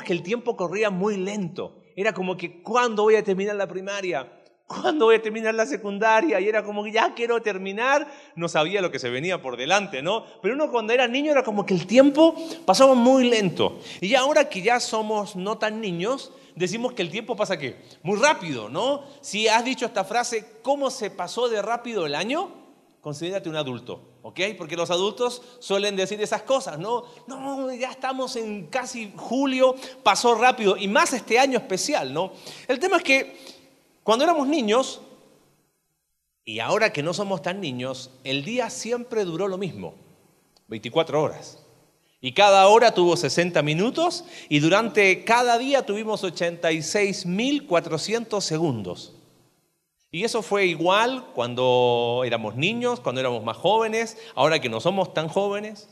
que el tiempo corría muy lento. Era como que, ¿cuándo voy a terminar la primaria? ¿Cuándo voy a terminar la secundaria? Y era como que ya quiero terminar. No sabía lo que se venía por delante, ¿no? Pero uno cuando era niño era como que el tiempo pasaba muy lento. Y ahora que ya somos no tan niños, decimos que el tiempo pasa qué? Muy rápido, ¿no? Si has dicho esta frase, ¿cómo se pasó de rápido el año? Considérate un adulto, ¿ok? Porque los adultos suelen decir esas cosas, ¿no? No, ya estamos en casi julio, pasó rápido, y más este año especial, ¿no? El tema es que cuando éramos niños, y ahora que no somos tan niños, el día siempre duró lo mismo, 24 horas. Y cada hora tuvo 60 minutos y durante cada día tuvimos 86.400 segundos. Y eso fue igual cuando éramos niños, cuando éramos más jóvenes, ahora que no somos tan jóvenes.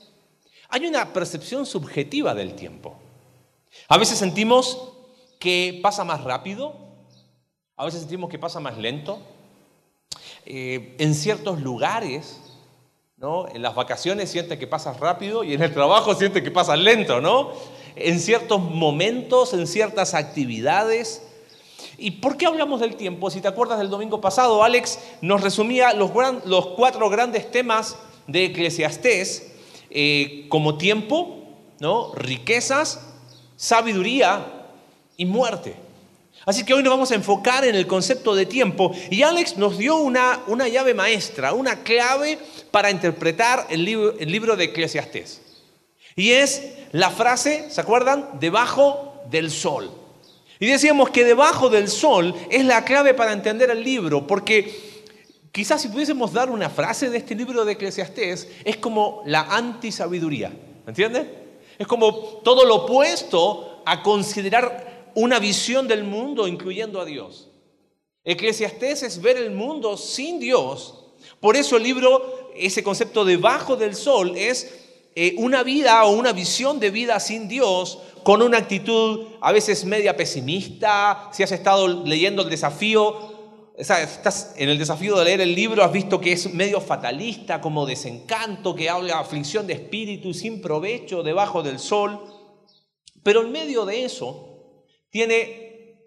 Hay una percepción subjetiva del tiempo. A veces sentimos que pasa más rápido, a veces sentimos que pasa más lento. Eh, en ciertos lugares ¿no? En las vacaciones sientes que pasas rápido y en el trabajo sientes que pasas lento, ¿no? En ciertos momentos, en ciertas actividades. ¿Y por qué hablamos del tiempo? Si te acuerdas del domingo pasado, Alex nos resumía los, cuatro grandes temas de Eclesiastés eh, como tiempo, ¿no? riquezas, sabiduría y muerte. Así que hoy nos vamos a enfocar en el concepto de tiempo y Alex nos dio una, llave maestra, una clave para interpretar el libro, libro de Eclesiastés. Y es la frase, ¿se acuerdan? Debajo del sol. Y decíamos que debajo del sol es la clave para entender el libro, porque quizás si pudiésemos dar una frase de este libro de Eclesiastés, es como la antisabiduría. ¿Me entiendes? Es como todo lo opuesto a considerar una visión del mundo incluyendo a Dios. Eclesiastés es ver el mundo sin Dios. Por eso el libro, ese concepto debajo del sol, es eh, una vida o una visión de vida sin Dios con una actitud a veces media pesimista. Si has estado leyendo el desafío, estás en el desafío de leer el libro, has visto que es medio fatalista, como desencanto, que habla aflicción de espíritu sin provecho debajo del sol. Pero en medio de eso, tiene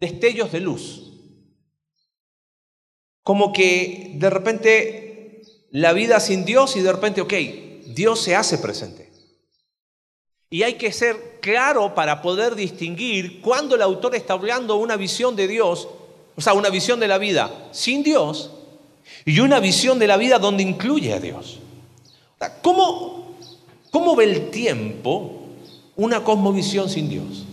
destellos de luz. Como que de repente la vida sin Dios y de repente, ok, Dios se hace presente. Y hay que ser claro para poder distinguir cuando el autor está hablando una visión de Dios, o sea, una visión de la vida sin Dios y una visión de la vida donde incluye a Dios. ¿Cómo, cómo ve el tiempo una cosmovisión sin Dios?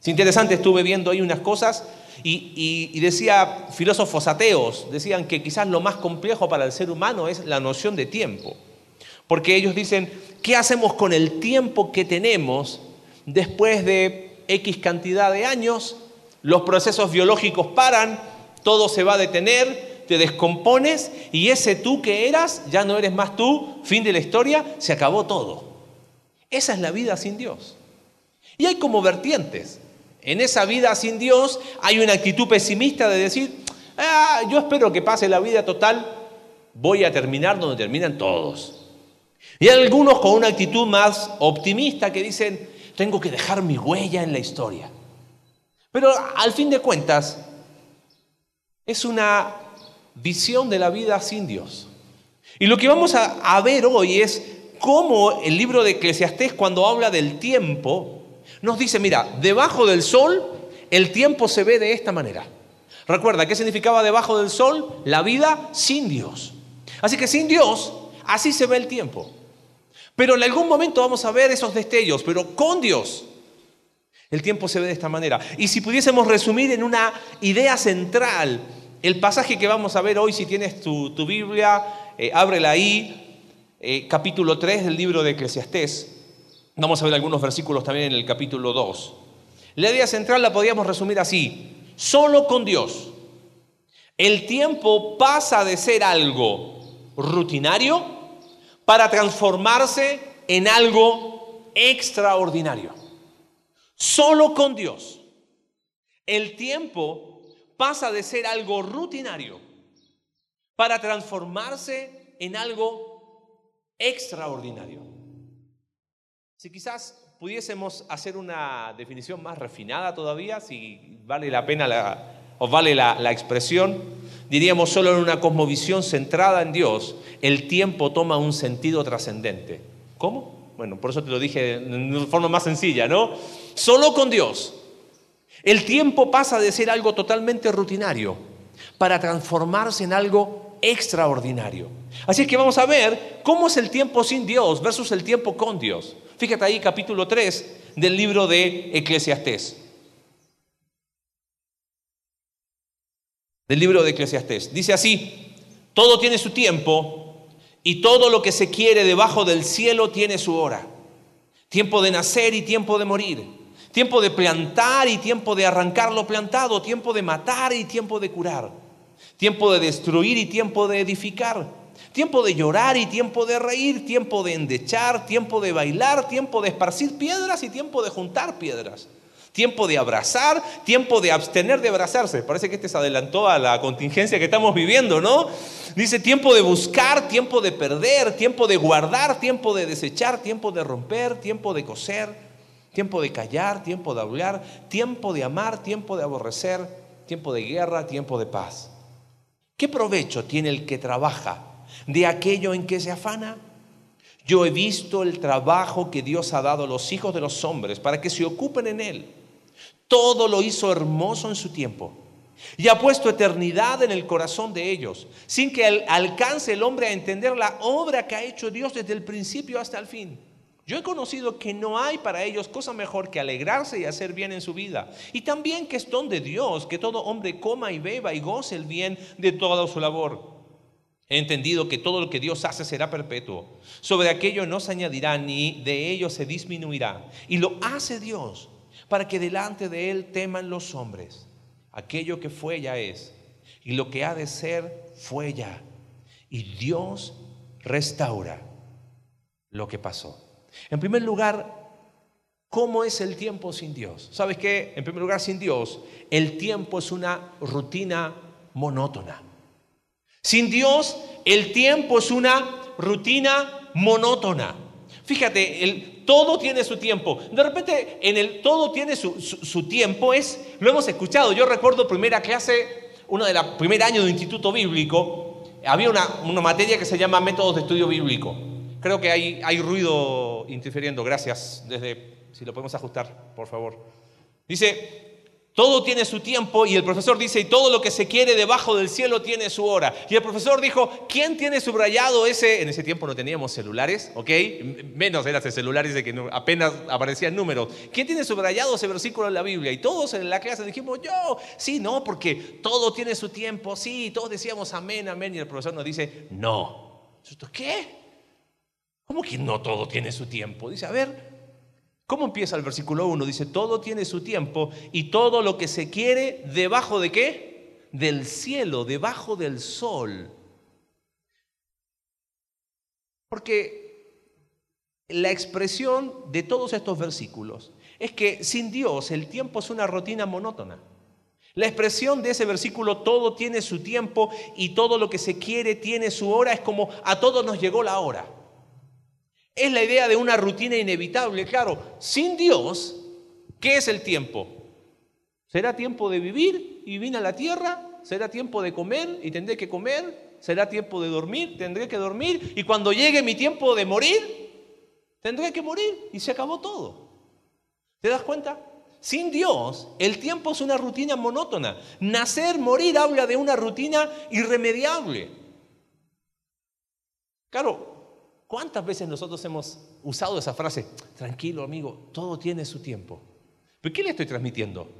Es interesante, estuve viendo ahí unas cosas y, decía filósofos ateos, decían que quizás lo más complejo para el ser humano es la noción de tiempo. Porque ellos dicen, ¿qué hacemos con el tiempo que tenemos después de X cantidad de años? Los procesos biológicos paran, todo se va a detener, te descompones y ese tú que eras ya no eres más tú, fin de la historia, se acabó todo. Esa es la vida sin Dios. Y hay como vertientes. En esa vida sin Dios hay una actitud pesimista de decir, ah, yo espero que pase la vida total, voy a terminar donde terminan todos. Y hay algunos con una actitud más optimista que dicen, tengo que dejar mi huella en la historia. Pero al fin de cuentas, es una visión de la vida sin Dios. Y lo que vamos a, ver hoy es cómo el libro de Eclesiastés, cuando habla del tiempo, nos dice, mira, debajo del sol el tiempo se ve de esta manera. Recuerda, ¿qué significaba debajo del sol? La vida sin Dios. Así que sin Dios, así se ve el tiempo. Pero en algún momento vamos a ver esos destellos, pero con Dios. El tiempo se ve de esta manera. Y si pudiésemos resumir en una idea central, el pasaje que vamos a ver hoy, si tienes tu, Biblia, eh, ábrela ahí, eh, capítulo 3 del libro de Eclesiastés. Vamos a ver algunos versículos también en el capítulo 2. La idea central la podríamos resumir así. Solo con Dios. El tiempo pasa de ser algo rutinario para transformarse en algo extraordinario. Solo con Dios. El tiempo pasa de ser algo rutinario para transformarse en algo extraordinario. Si quizás pudiésemos hacer una definición más refinada todavía, si vale la pena la, o vale la, la expresión, diríamos solo en una cosmovisión centrada en Dios, el tiempo toma un sentido trascendente. ¿Cómo? Bueno, por eso te lo dije de forma más sencilla, ¿no? Solo con Dios. El tiempo pasa de ser algo totalmente rutinario para transformarse en algo extraordinario. Así es que vamos a ver cómo es el tiempo sin Dios versus el tiempo con Dios. Fíjate ahí capítulo 3 del libro de Eclesiastés. Del libro de Eclesiastés. Dice así, todo tiene su tiempo y todo lo que se quiere debajo del cielo tiene su hora. Tiempo de nacer y tiempo de morir. Tiempo de plantar y tiempo de arrancar lo plantado. Tiempo de matar y tiempo de curar. Tiempo de destruir y tiempo de edificar Tiempo de llorar y tiempo de reír, tiempo de endechar, tiempo de bailar, tiempo de esparcir piedras y tiempo de juntar piedras. Tiempo de abrazar, tiempo de abstener de abrazarse. Parece que este se adelantó a la contingencia que estamos viviendo, ¿no? Dice tiempo de buscar, tiempo de perder, tiempo de guardar, tiempo de desechar, tiempo de romper, tiempo de coser, tiempo de callar, tiempo de hablar, tiempo de amar, tiempo de aborrecer, tiempo de guerra, tiempo de paz. ¿Qué provecho tiene el que trabaja de aquello en que se afana. Yo he visto el trabajo que Dios ha dado a los hijos de los hombres para que se ocupen en él. Todo lo hizo hermoso en su tiempo y ha puesto eternidad en el corazón de ellos, sin que alcance el hombre a entender la obra que ha hecho Dios desde el principio hasta el fin. Yo he conocido que no hay para ellos cosa mejor que alegrarse y hacer bien en su vida. Y también que es don de Dios que todo hombre coma y beba y goce el bien de toda su labor. He entendido que todo lo que Dios hace será perpetuo. Sobre aquello no se añadirá ni de ello se disminuirá. Y lo hace Dios para que delante de Él teman los hombres. Aquello que fue ya es. Y lo que ha de ser fue ya. Y Dios restaura lo que pasó. En primer lugar, ¿cómo es el tiempo sin Dios? ¿Sabes qué? En primer lugar, sin Dios, el tiempo es una rutina monótona. Sin Dios, el tiempo es una rutina monótona. Fíjate, el, todo tiene su tiempo. De repente, en el todo tiene su, tiempo, es, lo hemos escuchado. Yo recuerdo primera clase, una de la primer año de instituto bíblico, había una, una, materia que se llama métodos de estudio bíblico. Creo que hay, hay ruido interfiriendo, gracias. Desde, si lo podemos ajustar, por favor. Dice, todo tiene su tiempo y el profesor dice, y todo lo que se quiere debajo del cielo tiene su hora. Y el profesor dijo, ¿quién tiene subrayado ese? En ese tiempo no teníamos celulares, ¿ok? Menos eran celulares de que apenas aparecían números. ¿Quién tiene subrayado ese versículo en la Biblia? Y todos en la clase dijimos, yo, sí, no, porque todo tiene su tiempo, sí, todos decíamos amén, amén. Y el profesor nos dice, no. ¿Qué? ¿Cómo que no todo tiene su tiempo? Dice, a ver, ¿Cómo empieza el versículo 1? Dice, todo tiene su tiempo y todo lo que se quiere debajo de qué? Del cielo, debajo del sol. Porque la expresión de todos estos versículos es que sin Dios el tiempo es una rutina monótona. La expresión de ese versículo, todo tiene su tiempo y todo lo que se quiere tiene su hora, es como a todos nos llegó la hora. Es la idea de una rutina inevitable. Claro, sin Dios, ¿qué es el tiempo? ¿Será tiempo de vivir y vine a la tierra? ¿Será tiempo de comer y tendré que comer? ¿Será tiempo de dormir? Tendré que dormir. Y cuando llegue mi tiempo de morir, tendré que morir. Y se acabó todo. ¿Te das cuenta? Sin Dios, el tiempo es una rutina monótona. Nacer, morir habla de una rutina irremediable. Claro, ¿Cuántas veces nosotros hemos usado esa frase? Tranquilo, amigo, todo tiene su tiempo. ¿Pero qué le estoy transmitiendo?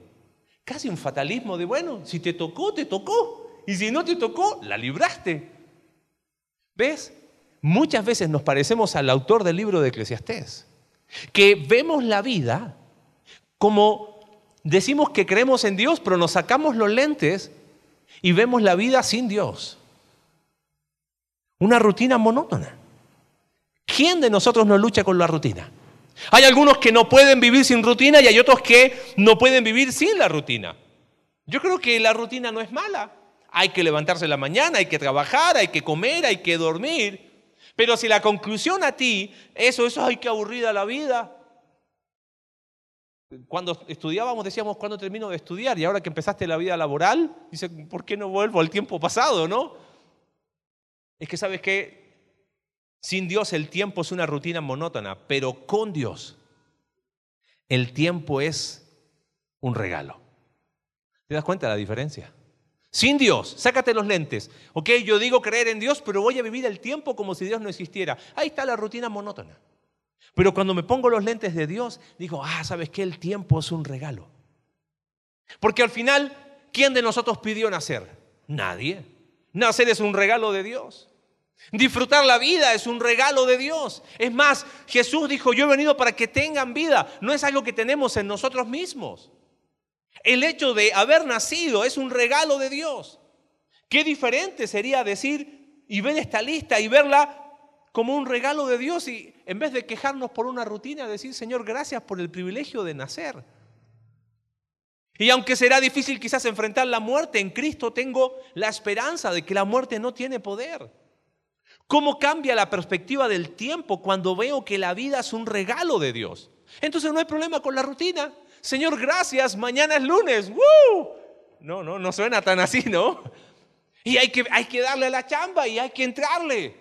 Casi un fatalismo de, bueno, si te tocó, te tocó. Y si no te tocó, la libraste. ¿Ves? Muchas veces nos parecemos al autor del libro de Eclesiastés, que vemos la vida como decimos que creemos en Dios, pero nos sacamos los lentes y vemos la vida sin Dios. Una rutina monótona. ¿Quién de nosotros no lucha con la rutina? Hay algunos que no pueden vivir sin rutina y hay otros que no pueden vivir sin la rutina. Yo creo que la rutina no es mala. Hay que levantarse en la mañana, hay que trabajar, hay que comer, hay que dormir. Pero si la conclusión a ti, eso, eso, hay que aburrida la vida. cuando estudiábamos decíamos, ¿cuándo termino de estudiar? Y ahora que empezaste la vida laboral, dice, ¿por qué no vuelvo al tiempo pasado, no? Es que sabes que sin Dios el tiempo es una rutina monótona, pero con Dios el tiempo es un regalo. ¿Te das cuenta de la diferencia? Sin Dios, sácate los lentes. Ok, yo digo creer en Dios, pero voy a vivir el tiempo como si Dios no existiera. Ahí está la rutina monótona. Pero cuando me pongo los lentes de Dios, digo, ah, ¿sabes qué? El tiempo es un regalo. Porque al final, ¿quién de nosotros pidió nacer? Nadie. Nacer es un regalo de Dios. Disfrutar la vida es un regalo de Dios. Es más, Jesús dijo, yo he venido para que tengan vida. No es algo que tenemos en nosotros mismos. El hecho de haber nacido es un regalo de Dios. Qué diferente sería decir y ver esta lista y verla como un regalo de Dios y en vez de quejarnos por una rutina, decir, Señor, gracias por el privilegio de nacer. Y aunque será difícil quizás enfrentar la muerte, en Cristo tengo la esperanza de que la muerte no tiene poder. ¿Cómo cambia la perspectiva del tiempo cuando veo que la vida es un regalo de Dios? Entonces no hay problema con la rutina. Señor, gracias, mañana es lunes. No, no, no suena tan así, ¿no? Y hay que, hay que darle la chamba y hay que entrarle.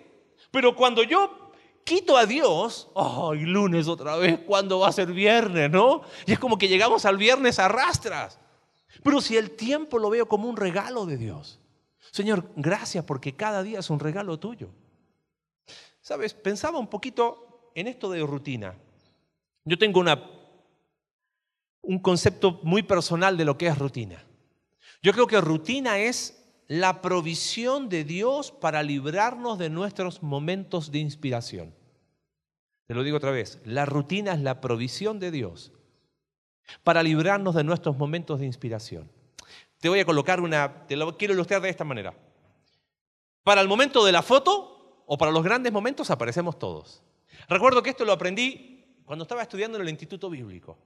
Pero cuando yo quito a Dios, ay, lunes otra vez, ¿cuándo va a ser viernes, no? Y es como que llegamos al viernes a rastras. Pero si el tiempo lo veo como un regalo de Dios. Señor, gracias porque cada día es un regalo tuyo. Sabes, pensaba un poquito en esto de rutina. Yo tengo un concepto muy personal de lo que es rutina. Yo creo que rutina es la provisión de Dios para librarnos de nuestros momentos de inspiración. Te lo digo otra vez, la rutina es la provisión de Dios para librarnos de nuestros momentos de inspiración. Te voy a colocar una, te lo quiero ilustrar de esta manera. Para el momento de la foto o para los grandes momentos aparecemos todos. Recuerdo que esto lo aprendí cuando estaba estudiando en el Instituto Bíblico.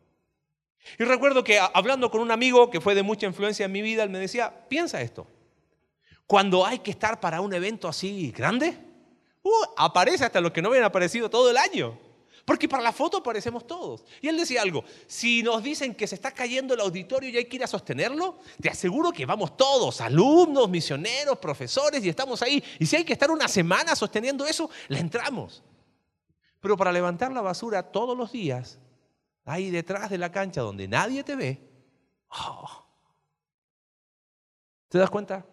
Y recuerdo que hablando con un amigo que fue de mucha influencia en mi vida, él me decía, piensa esto. Cuando hay que estar para un evento así grande, uh, aparece hasta los que no habían aparecido todo el año. Porque para la foto aparecemos todos. Y él decía algo, si nos dicen que se está cayendo el auditorio y hay que ir a sostenerlo, te aseguro que vamos todos, alumnos, misioneros, profesores, y estamos ahí. Y si hay que estar una semana sosteniendo eso, le entramos. Pero para levantar la basura todos los días, ahí detrás de la cancha donde nadie te ve, oh, ¿te das cuenta?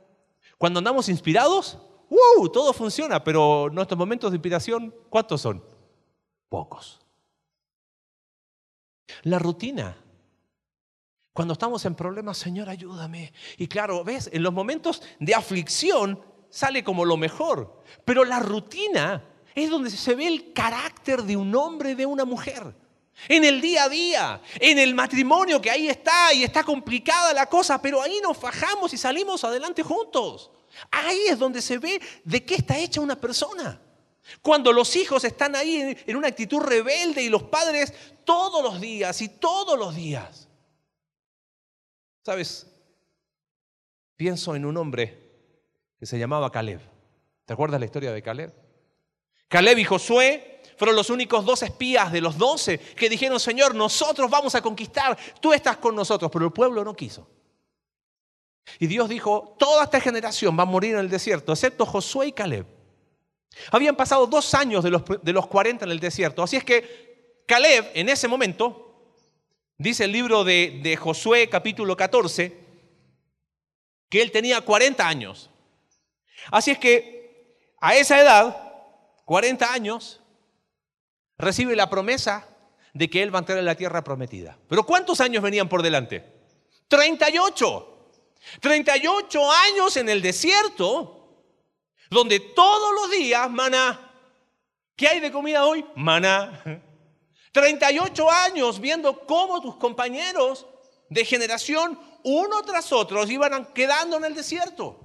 Cuando andamos inspirados, ¡uh! todo funciona, pero nuestros momentos de inspiración, ¿cuántos son? Pocos. La rutina. Cuando estamos en problemas, Señor, ayúdame. Y claro, ves, en los momentos de aflicción sale como lo mejor. Pero la rutina es donde se ve el carácter de un hombre y de una mujer. En el día a día, en el matrimonio que ahí está y está complicada la cosa, pero ahí nos fajamos y salimos adelante juntos. Ahí es donde se ve de qué está hecha una persona. Cuando los hijos están ahí en una actitud rebelde y los padres todos los días y todos los días. ¿Sabes? Pienso en un hombre que se llamaba Caleb. ¿Te acuerdas la historia de Caleb? Caleb y Josué fueron los únicos dos espías de los doce que dijeron, Señor, nosotros vamos a conquistar, tú estás con nosotros, pero el pueblo no quiso. Y Dios dijo, toda esta generación va a morir en el desierto, excepto Josué y Caleb. Habían pasado dos años de los, de los 40 en el desierto, así es que Caleb en ese momento, dice el libro de, de Josué capítulo 14, que él tenía 40 años. Así es que a esa edad, 40 años, recibe la promesa de que él va a entrar en la tierra prometida. Pero ¿cuántos años venían por delante? 38. 38 años en el desierto, donde todos los días, maná. ¿Qué hay de comida hoy? Maná. 38 años viendo cómo tus compañeros de generación, uno tras otro, iban quedando en el desierto.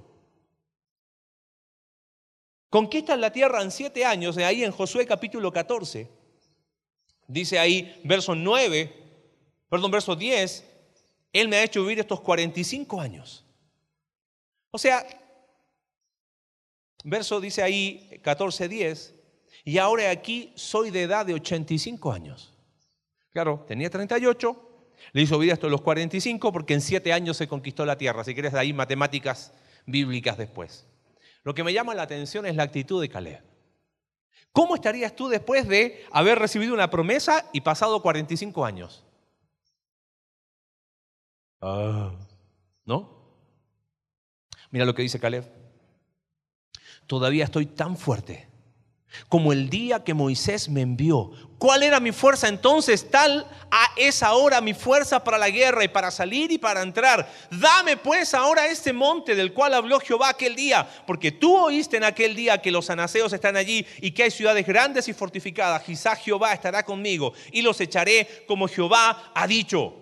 Conquistan la tierra en siete años, de ahí en Josué capítulo 14. Dice ahí, verso 9, perdón, verso 10, Él me ha hecho vivir estos 45 años. O sea, verso dice ahí, 14, 10, y ahora aquí soy de edad de 85 años. Claro, tenía 38, Le hizo vida hasta los 45 porque en siete años se conquistó la tierra. Si quieres, ahí matemáticas bíblicas después. Lo que me llama la atención es la actitud de Caleb. ¿Cómo estarías tú después de haber recibido una promesa y pasado 45 años? Ah, ¿No? Mira lo que dice Caleb. Todavía estoy tan fuerte como el día que Moisés me envió. ¿Cuál era mi fuerza entonces? Tal a esa hora mi fuerza para la guerra y para salir y para entrar. Dame pues ahora este monte del cual habló Jehová aquel día, porque tú oíste en aquel día que los anaseos están allí y que hay ciudades grandes y fortificadas. Quizás Jehová estará conmigo y los echaré como Jehová ha dicho.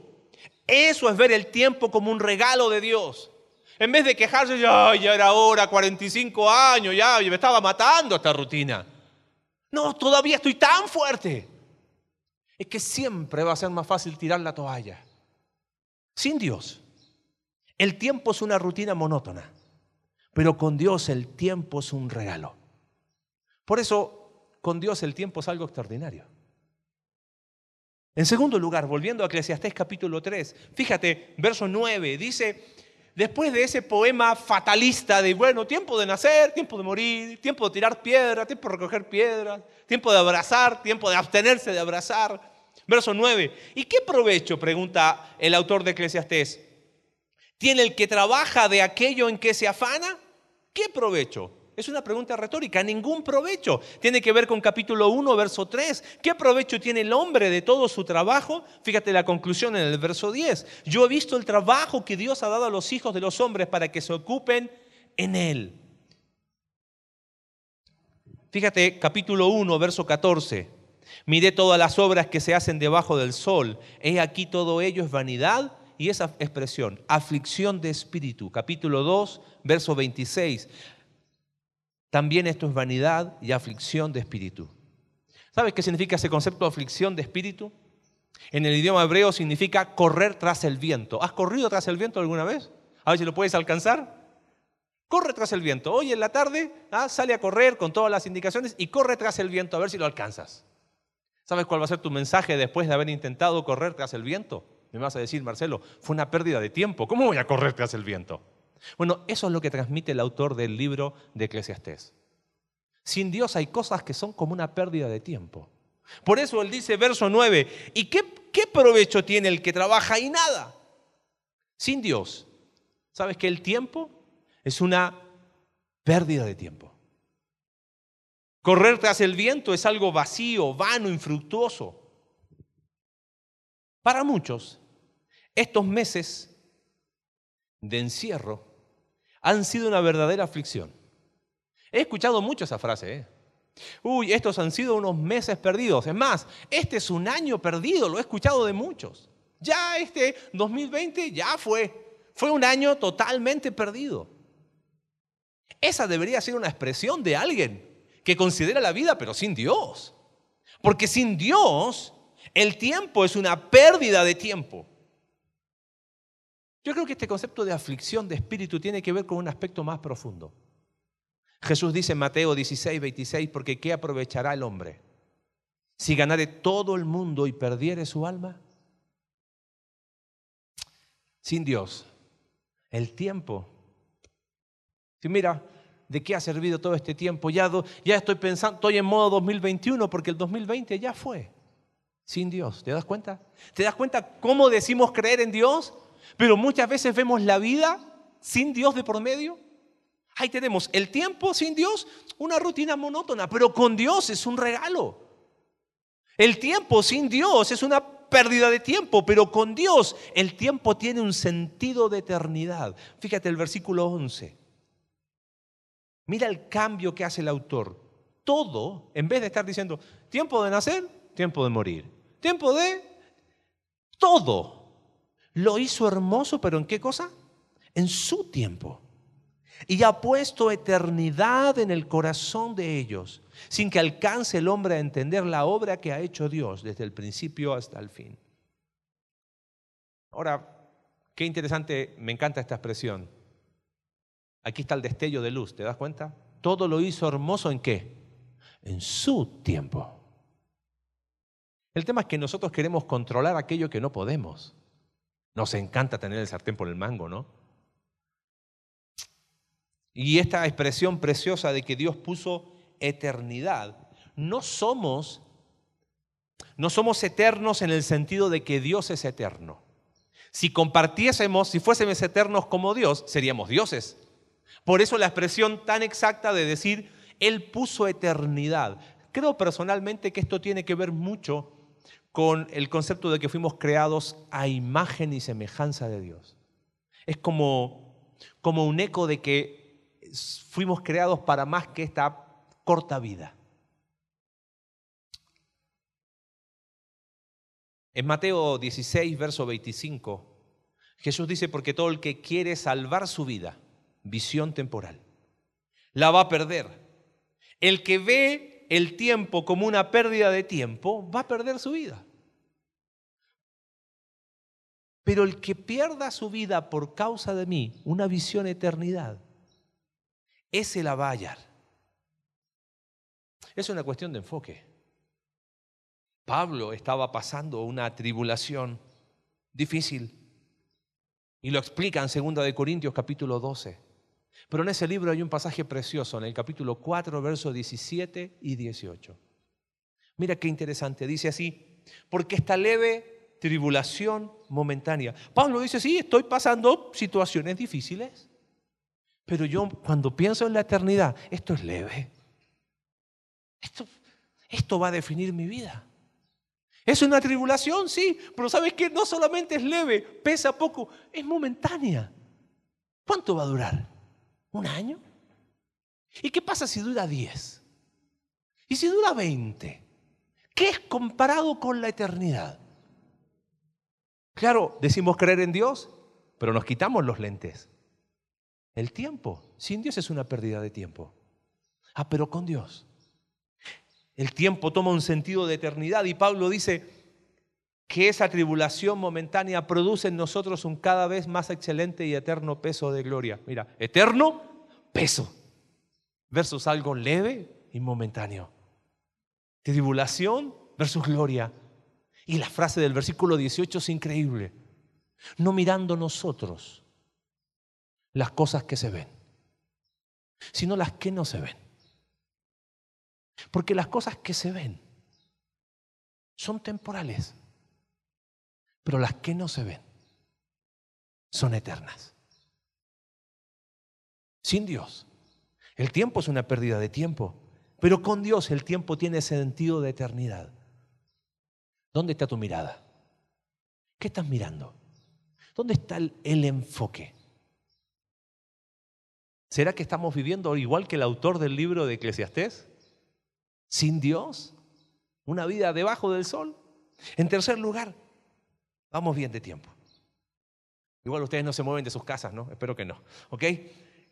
Eso es ver el tiempo como un regalo de Dios. En vez de quejarse, ya, ya era hora, 45 años, ya me estaba matando esta rutina. No, todavía estoy tan fuerte. Es que siempre va a ser más fácil tirar la toalla. Sin Dios. El tiempo es una rutina monótona, pero con Dios el tiempo es un regalo. Por eso, con Dios el tiempo es algo extraordinario. En segundo lugar, volviendo a Eclesiastés capítulo 3, fíjate, verso 9, dice, después de ese poema fatalista de, bueno, tiempo de nacer, tiempo de morir, tiempo de tirar piedra, tiempo de recoger piedras, tiempo de abrazar, tiempo de abstenerse de abrazar. Verso 9. ¿Y qué provecho, pregunta el autor de Eclesiastés, tiene el que trabaja de aquello en que se afana? ¿Qué provecho? Es una pregunta retórica, ningún provecho. Tiene que ver con capítulo 1, verso 3. ¿Qué provecho tiene el hombre de todo su trabajo? Fíjate la conclusión en el verso 10. Yo he visto el trabajo que Dios ha dado a los hijos de los hombres para que se ocupen en él. Fíjate capítulo 1, verso 14. Miré todas las obras que se hacen debajo del sol. He aquí todo ello es vanidad y esa expresión, aflicción de espíritu. Capítulo 2, verso 26. También esto es vanidad y aflicción de espíritu. ¿Sabes qué significa ese concepto de aflicción de espíritu? En el idioma hebreo significa correr tras el viento. ¿Has corrido tras el viento alguna vez? A ver si lo puedes alcanzar. Corre tras el viento. Hoy en la tarde ah, sale a correr con todas las indicaciones y corre tras el viento a ver si lo alcanzas. ¿Sabes cuál va a ser tu mensaje después de haber intentado correr tras el viento? Me vas a decir, Marcelo, fue una pérdida de tiempo. ¿Cómo voy a correr tras el viento? Bueno, eso es lo que transmite el autor del libro de Eclesiastés. Sin Dios hay cosas que son como una pérdida de tiempo. Por eso él dice, verso 9, ¿y qué, qué provecho tiene el que trabaja y nada? Sin Dios. ¿Sabes que el tiempo es una pérdida de tiempo? Correr tras el viento es algo vacío, vano, infructuoso. Para muchos, estos meses de encierro han sido una verdadera aflicción. He escuchado mucho esa frase. ¿eh? Uy, estos han sido unos meses perdidos. Es más, este es un año perdido, lo he escuchado de muchos. Ya este 2020 ya fue. Fue un año totalmente perdido. Esa debería ser una expresión de alguien que considera la vida pero sin Dios. Porque sin Dios el tiempo es una pérdida de tiempo. Yo creo que este concepto de aflicción de espíritu tiene que ver con un aspecto más profundo. Jesús dice en Mateo 16, 26, porque ¿qué aprovechará el hombre si ganare todo el mundo y perdiere su alma? Sin Dios, el tiempo. Si mira, ¿de qué ha servido todo este tiempo? Ya, ya estoy pensando, estoy en modo 2021 porque el 2020 ya fue. Sin Dios, ¿te das cuenta? ¿Te das cuenta cómo decimos creer en Dios? Pero muchas veces vemos la vida sin Dios de por medio. Ahí tenemos el tiempo sin Dios, una rutina monótona, pero con Dios es un regalo. El tiempo sin Dios es una pérdida de tiempo, pero con Dios el tiempo tiene un sentido de eternidad. Fíjate el versículo 11. Mira el cambio que hace el autor. Todo, en vez de estar diciendo tiempo de nacer, tiempo de morir, tiempo de todo, lo hizo hermoso, pero ¿en qué cosa? En su tiempo. Y ha puesto eternidad en el corazón de ellos, sin que alcance el hombre a entender la obra que ha hecho Dios desde el principio hasta el fin. Ahora, qué interesante, me encanta esta expresión. Aquí está el destello de luz, ¿te das cuenta? Todo lo hizo hermoso en qué? En su tiempo. El tema es que nosotros queremos controlar aquello que no podemos. Nos encanta tener el sartén por el mango, ¿no? Y esta expresión preciosa de que Dios puso eternidad, no somos no somos eternos en el sentido de que Dios es eterno. Si compartiésemos, si fuésemos eternos como Dios, seríamos dioses. Por eso la expresión tan exacta de decir, Él puso eternidad. Creo personalmente que esto tiene que ver mucho con el concepto de que fuimos creados a imagen y semejanza de Dios. Es como, como un eco de que fuimos creados para más que esta corta vida. En Mateo 16, verso 25, Jesús dice, porque todo el que quiere salvar su vida, visión temporal, la va a perder. El que ve el tiempo como una pérdida de tiempo, va a perder su vida. Pero el que pierda su vida por causa de mí, una visión eternidad, ese la va a. Es una cuestión de enfoque. Pablo estaba pasando una tribulación difícil. Y lo explica en 2 de Corintios capítulo 12. Pero en ese libro hay un pasaje precioso, en el capítulo 4, versos 17 y 18. Mira qué interesante, dice así, porque esta leve tribulación momentánea. Pablo dice, sí, estoy pasando situaciones difíciles, pero yo cuando pienso en la eternidad, esto es leve. Esto, esto va a definir mi vida. ¿Es una tribulación? Sí, pero ¿sabes qué? No solamente es leve, pesa poco, es momentánea. ¿Cuánto va a durar? ¿Un año? ¿Y qué pasa si dura 10? ¿Y si dura 20? ¿Qué es comparado con la eternidad? Claro, decimos creer en Dios, pero nos quitamos los lentes. El tiempo, sin Dios es una pérdida de tiempo. Ah, pero con Dios el tiempo toma un sentido de eternidad y Pablo dice que esa tribulación momentánea produce en nosotros un cada vez más excelente y eterno peso de gloria. Mira, eterno peso versus algo leve y momentáneo. Tribulación versus gloria. Y la frase del versículo 18 es increíble. No mirando nosotros las cosas que se ven, sino las que no se ven. Porque las cosas que se ven son temporales, pero las que no se ven son eternas. Sin Dios, el tiempo es una pérdida de tiempo, pero con Dios el tiempo tiene sentido de eternidad. ¿Dónde está tu mirada? ¿Qué estás mirando? ¿Dónde está el, enfoque? ¿Será que estamos viviendo igual que el autor del libro de Eclesiastés? sin Dios, una vida debajo del sol. En tercer lugar, vamos bien de tiempo. Igual ustedes no se mueven de sus casas, ¿no? Espero que no. ¿Ok?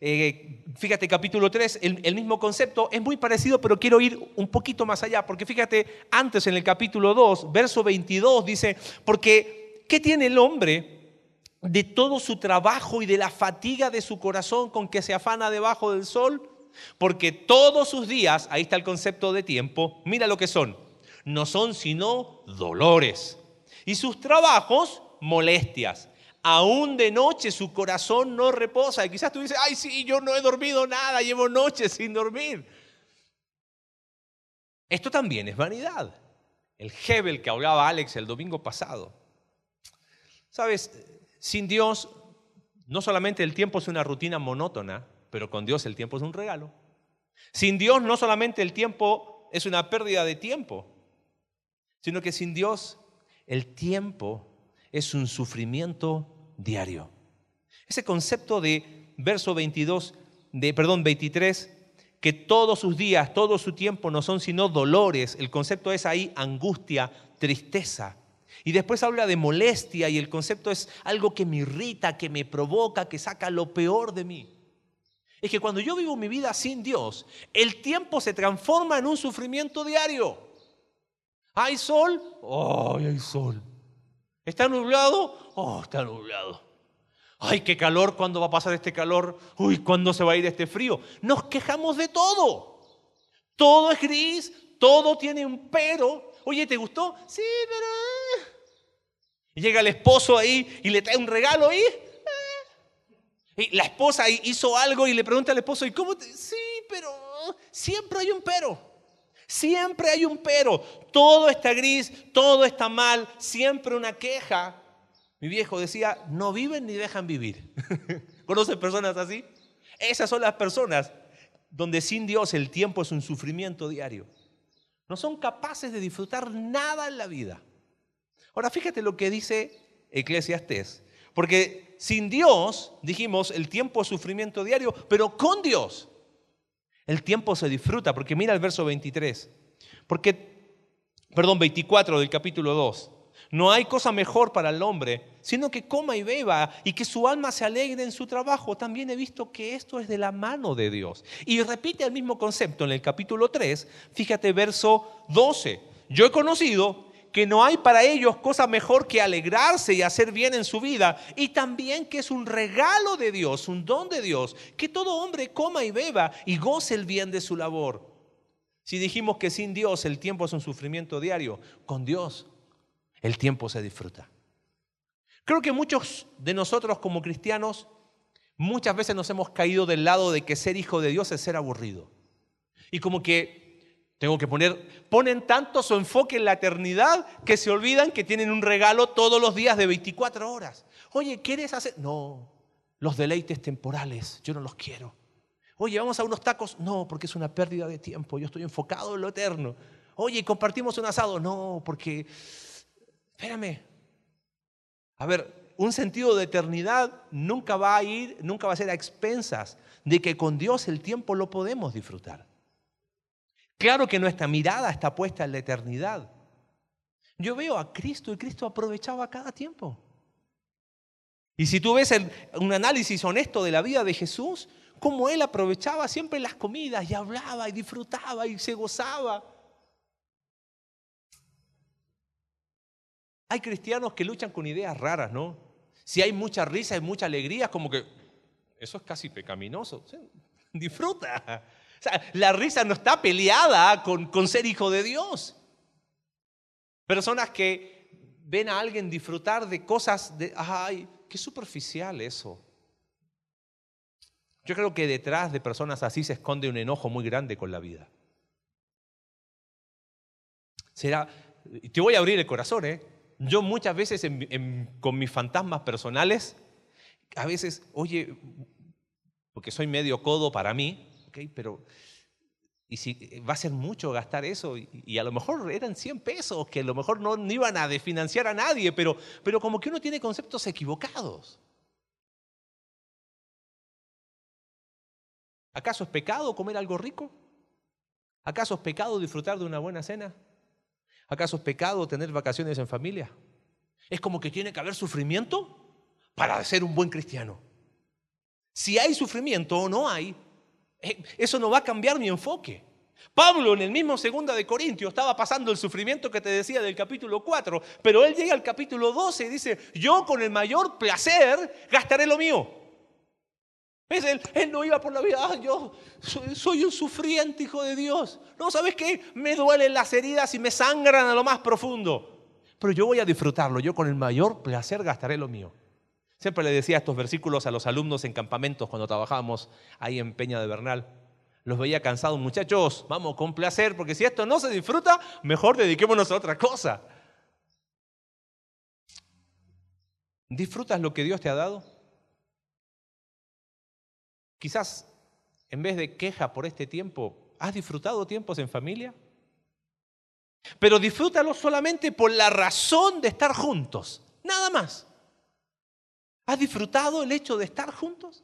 Eh, fíjate, capítulo 3, el, el, mismo concepto es muy parecido, pero quiero ir un poquito más allá, porque fíjate, antes en el capítulo 2, verso 22, dice, porque ¿qué tiene el hombre de todo su trabajo y de la fatiga de su corazón con que se afana debajo del sol? Porque todos sus días, ahí está el concepto de tiempo, mira lo que son, no son sino dolores. Y sus trabajos, molestias. Aún de noche su corazón no reposa. Y quizás tú dices, ay, sí, yo no he dormido nada, llevo noches sin dormir. Esto también es vanidad. El Hebel que hablaba Alex el domingo pasado. Sabes, sin Dios, no solamente el tiempo es una rutina monótona, pero con Dios el tiempo es un regalo. Sin Dios no solamente el tiempo es una pérdida de tiempo, sino que sin Dios el tiempo es un sufrimiento diario. Ese concepto de verso 22, de, perdón, 23, que todos sus días, todo su tiempo no son sino dolores, el concepto es ahí angustia, tristeza. Y después habla de molestia y el concepto es algo que me irrita, que me provoca, que saca lo peor de mí es que cuando yo vivo mi vida sin Dios, el tiempo se transforma en un sufrimiento diario. ¿Hay sol? ¡Oh, hay sol! ¿Está nublado? ¡Oh, está nublado! ¡Ay, qué calor! ¿Cuándo va a pasar este calor? ¡Uy, cuándo se va a ir este frío! Nos quejamos de todo. Todo es gris, todo tiene un pero. Oye, ¿te gustó? Sí, pero... Eh. Llega el esposo ahí y le trae un regalo y... eh. Y la esposa hizo algo y le pregunta al esposo, ¿y cómo te...? Sí, pero siempre hay un pero. Siempre hay un pero. Todo está gris, todo está mal, siempre una queja. Mi viejo decía, no viven ni dejan vivir. ¿Conocen personas así? Esas son las personas donde sin Dios el tiempo es un sufrimiento diario. No son capaces de disfrutar nada en la vida. Ahora fíjate lo que dice Eclesiastés. Porque sin Dios, dijimos, el tiempo es sufrimiento diario, pero con Dios el tiempo se disfruta. Porque mira el verso 23. Porque, perdón, 24 del capítulo 2. No hay cosa mejor para el hombre, sino que coma y beba y que su alma se alegre en su trabajo. También he visto que esto es de la mano de Dios. Y repite el mismo concepto en el capítulo 3, fíjate verso 12. Yo he conocido que no hay para ellos cosa mejor que alegrarse y hacer bien en su vida, y también que es un regalo de Dios, un don de Dios, que todo hombre coma y beba y goce el bien de su labor. Si dijimos que sin Dios el tiempo es un sufrimiento diario, con Dios el tiempo se disfruta. Creo que muchos de nosotros como cristianos muchas veces nos hemos caído del lado de que ser hijo de Dios es ser aburrido. Y como que tengo que poner, ponen tanto su enfoque en la eternidad que se olvidan que tienen un regalo todos los días de 24 horas. Oye, ¿quieres hacer? No, los deleites temporales, yo no los quiero. Oye, vamos a unos tacos. No, porque es una pérdida de tiempo, yo estoy enfocado en lo eterno. Oye, compartimos un asado. No, porque Espérame. A ver, un sentido de eternidad nunca va a ir, nunca va a ser a expensas de que con Dios el tiempo lo podemos disfrutar. Claro que nuestra mirada está puesta en la eternidad. Yo veo a Cristo y Cristo aprovechaba cada tiempo. Y si tú ves un análisis honesto de la vida de Jesús, cómo Él aprovechaba siempre las comidas y hablaba y disfrutaba y se gozaba. Hay cristianos que luchan con ideas raras, ¿no? Si hay mucha risa y mucha alegría, como que eso es casi pecaminoso. disfruta. La risa no está peleada con, con ser hijo de Dios. Personas que ven a alguien disfrutar de cosas de, ay, qué superficial eso. Yo creo que detrás de personas así se esconde un enojo muy grande con la vida. Será, te voy a abrir el corazón, ¿eh? yo muchas veces con mis fantasmas personales, a veces, oye, porque soy medio codo para mí, pero y si va a ser mucho gastar eso, y, a lo mejor eran 100 pesos, que a lo mejor no, iban a desfinanciar a nadie, pero, pero como que uno tiene conceptos equivocados. ¿Acaso es pecado comer algo rico? ¿Acaso es pecado disfrutar de una buena cena? ¿Acaso es pecado tener vacaciones en familia? Es como que tiene que haber sufrimiento para ser un buen cristiano. Si hay sufrimiento o no hay, eh, eso no va a cambiar mi enfoque. Pablo en el mismo segunda de Corintios estaba pasando el sufrimiento que te decía del capítulo 4, pero él llega al capítulo 12 y dice, yo con el mayor placer gastaré lo mío. Él, él, no iba por la vida, yo soy, un sufriente hijo de Dios. No, ¿sabes qué? Me duelen las heridas y me sangran a lo más profundo. Pero yo voy a disfrutarlo, yo con el mayor placer gastaré lo mío. Siempre le decía estos versículos a los alumnos en campamentos cuando trabajábamos ahí en Peña de Bernal. Los veía cansados, muchachos, vamos con placer, porque si esto no se disfruta, mejor dediquémonos a otra cosa. ¿Disfrutas lo que Dios te ha dado? Quizás en vez de queja por este tiempo, ¿has disfrutado tiempos en familia? Pero disfrútalo solamente por la razón de estar juntos, nada más. ¿Has disfrutado el hecho de estar juntos?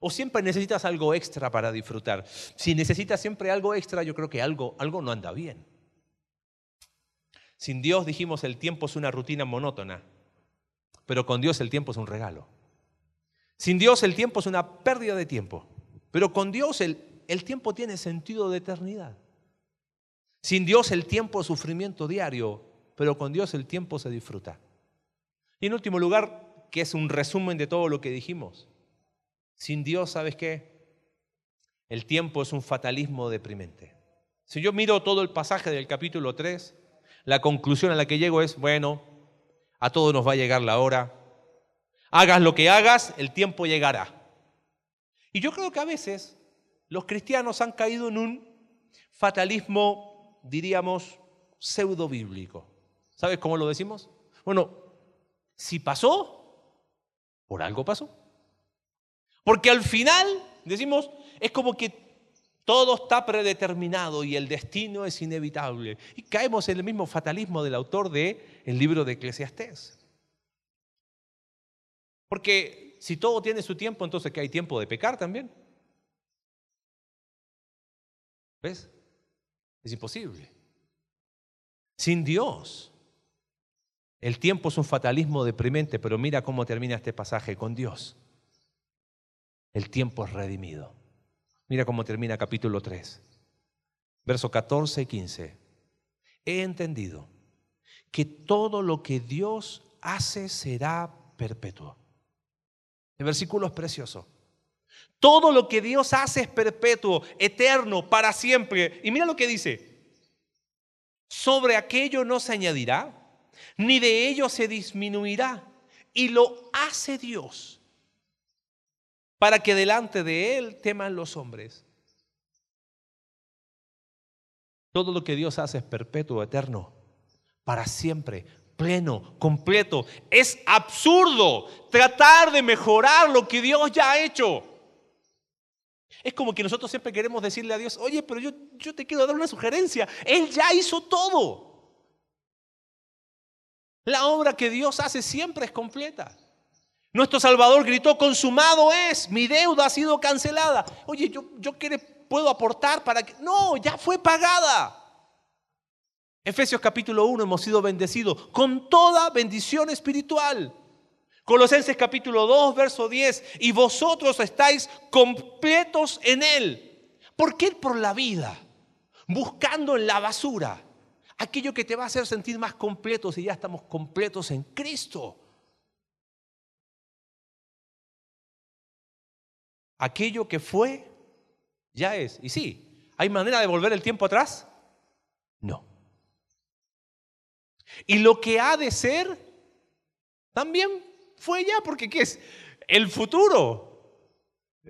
¿O siempre necesitas algo extra para disfrutar? Si necesitas siempre algo extra, yo creo que algo, algo no anda bien. Sin Dios dijimos el tiempo es una rutina monótona, pero con Dios el tiempo es un regalo. Sin Dios el tiempo es una pérdida de tiempo, pero con Dios el, el tiempo tiene sentido de eternidad. Sin Dios el tiempo es sufrimiento diario, pero con Dios el tiempo se disfruta. Y en último lugar, que es un resumen de todo lo que dijimos, sin Dios, ¿sabes qué? El tiempo es un fatalismo deprimente. Si yo miro todo el pasaje del capítulo 3, la conclusión a la que llego es, bueno, A todos nos va a llegar la hora. Hagas lo que hagas, el tiempo llegará. Y yo creo que a veces los cristianos han caído en un fatalismo, diríamos, pseudo bíblico. ¿Sabes cómo lo decimos? Bueno, si pasó, por algo pasó. Porque al final, decimos, es como que todo está predeterminado y el destino es inevitable. Y caemos en el mismo fatalismo del autor del el libro de Eclesiastés. Porque si todo tiene su tiempo, entonces que hay tiempo de pecar también. ¿Ves? Es imposible. Sin Dios. El tiempo es un fatalismo deprimente, pero mira cómo termina este pasaje con Dios. El tiempo es redimido. Mira cómo termina capítulo 3, versos 14 y 15. He entendido que todo lo que Dios hace será perpetuo. El versículo es precioso. Todo lo que Dios hace es perpetuo, eterno, para siempre. Y mira lo que dice. Sobre aquello no se añadirá, ni de ello se disminuirá. Y lo hace Dios para que delante de Él teman los hombres. Todo lo que Dios hace es perpetuo, eterno, para siempre, pleno, completo. Es absurdo tratar de mejorar lo que Dios ya ha hecho. Es como que nosotros siempre queremos decirle a Dios, oye, pero yo, yo te quiero dar una sugerencia. Él ya hizo todo. La obra que Dios hace siempre es completa. Nuestro Salvador gritó, consumado es, mi deuda ha sido cancelada. Oye, yo, yo puedo aportar para que... No, ya fue pagada. Efesios capítulo 1 hemos sido bendecidos con toda bendición espiritual. Colosenses capítulo 2, verso 10, y vosotros estáis completos en Él. ¿Por qué por la vida? Buscando en la basura aquello que te va a hacer sentir más completos y ya estamos completos en Cristo. aquello que fue, ya es. Y sí, ¿hay manera de volver el tiempo atrás? No. Y lo que ha de ser, también fue ya, porque ¿qué es? El futuro.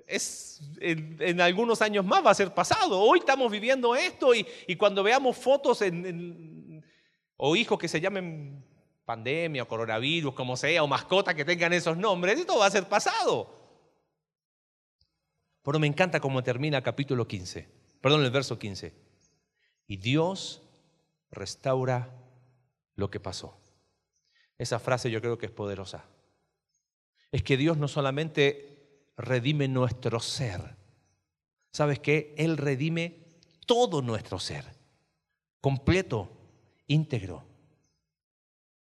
Es, en, algunos años más va a ser pasado. Hoy estamos viviendo esto y, cuando veamos fotos o hijos que se llamen pandemia o coronavirus, como sea, o mascotas que tengan esos nombres, esto va a ser pasado. Pero me encanta cómo termina capítulo 15, perdón, el verso 15. Y Dios restaura lo que pasó. Esa frase yo creo que es poderosa. Es que Dios no solamente redime nuestro ser, ¿sabes qué? Él redime todo nuestro ser, completo, íntegro.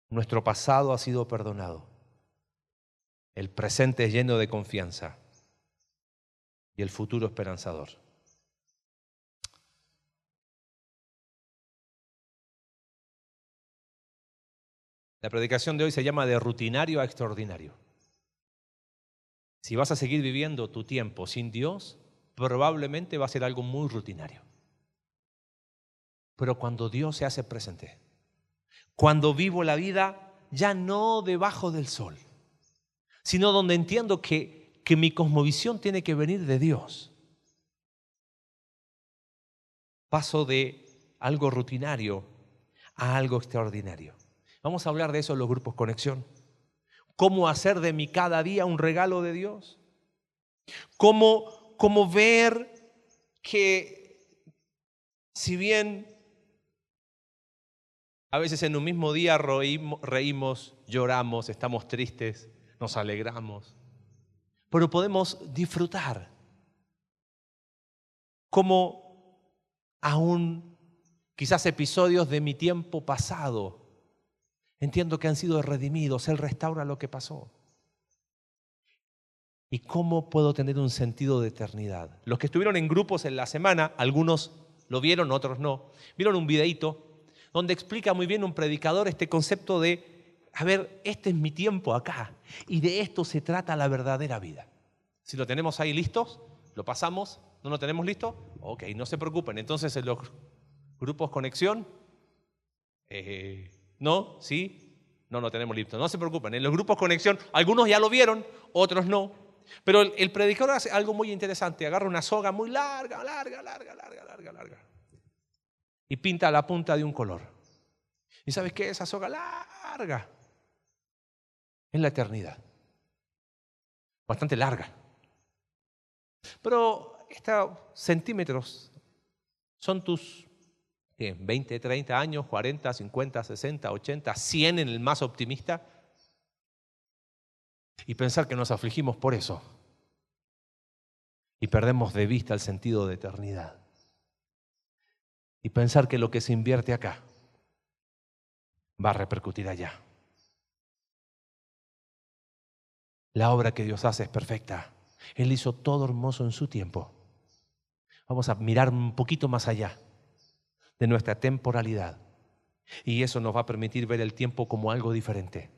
Nuestro pasado ha sido perdonado. El presente es lleno de confianza y el futuro esperanzador. La predicación de hoy se llama de rutinario a extraordinario. Si vas a seguir viviendo tu tiempo sin Dios, probablemente va a ser algo muy rutinario. Pero cuando Dios se hace presente, cuando vivo la vida ya no debajo del sol, sino donde entiendo que que mi cosmovisión tiene que venir de Dios. Paso de algo rutinario a algo extraordinario. Vamos a hablar de eso en los grupos Conexión. ¿Cómo hacer de mi cada día un regalo de Dios? ¿Cómo, cómo ver que si bien a veces en un mismo día reímos, lloramos, estamos tristes, nos alegramos, pero podemos disfrutar como aún quizás episodios de mi tiempo pasado. Entiendo que han sido redimidos, Él restaura lo que pasó. ¿Y cómo puedo tener un sentido de eternidad? Los que estuvieron en grupos en la semana, algunos lo vieron, otros no, vieron un videito donde explica muy bien un predicador este concepto de a ver, este es mi tiempo acá. Y de esto se trata la verdadera vida. Si lo tenemos ahí listos, lo pasamos. ¿No lo tenemos listo? Ok, no se preocupen. Entonces en los grupos conexión, eh, ¿no? ¿Sí? No, no tenemos Lipton. No se preocupen. En los grupos conexión, algunos ya lo vieron, otros no. Pero el, predicador hace algo muy interesante. Agarra una soga muy larga, larga, larga, larga, larga, larga. Y pinta la punta de un color. ¿Y sabes qué? Esa soga larga en la eternidad. Bastante larga. Pero estos centímetros son tus 20, 30 años, 40, 50, 60, 80, 100 en el más optimista. Y pensar que nos afligimos por eso. Y perdemos de vista el sentido de eternidad. Y pensar que lo que se invierte acá va a repercutir allá. La obra que Dios hace es perfecta. Él hizo todo hermoso en su tiempo. Vamos a mirar un poquito más allá de nuestra temporalidad. Y eso nos va a permitir ver el tiempo como algo diferente.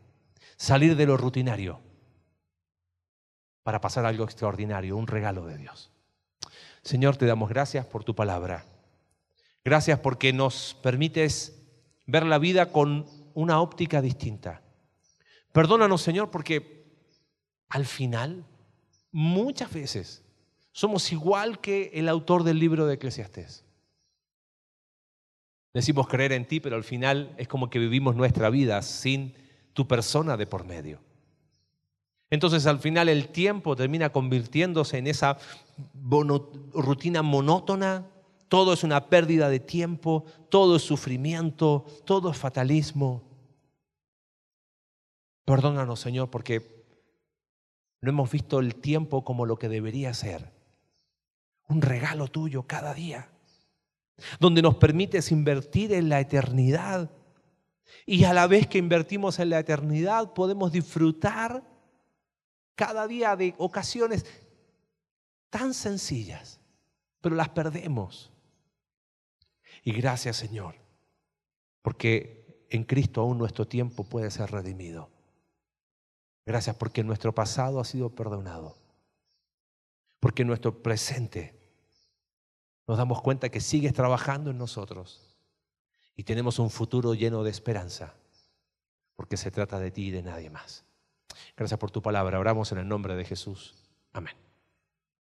Salir de lo rutinario para pasar algo extraordinario, un regalo de Dios. Señor, te damos gracias por tu palabra. Gracias porque nos permites ver la vida con una óptica distinta. Perdónanos, Señor, porque al final, muchas veces, somos igual que el autor del libro de Eclesiastés. Decimos creer en ti, pero al final es como que vivimos nuestra vida sin tu persona de por medio. Entonces al final el tiempo termina convirtiéndose en esa rutina monótona, todo es una pérdida de tiempo, todo es sufrimiento, todo es fatalismo. Perdónanos Señor porque no hemos visto el tiempo como lo que debería ser. Un regalo tuyo cada día donde nos permites invertir en la eternidad. Y a la vez que invertimos en la eternidad, podemos disfrutar cada día de ocasiones tan sencillas, pero las perdemos. Y gracias Señor, porque en Cristo aún nuestro tiempo puede ser redimido. Gracias porque nuestro pasado ha sido perdonado, porque nuestro presente nos damos cuenta que sigues trabajando en nosotros y tenemos un futuro lleno de esperanza, porque se trata de ti y de nadie más. Gracias por tu palabra. Oramos en el nombre de Jesús. Amén.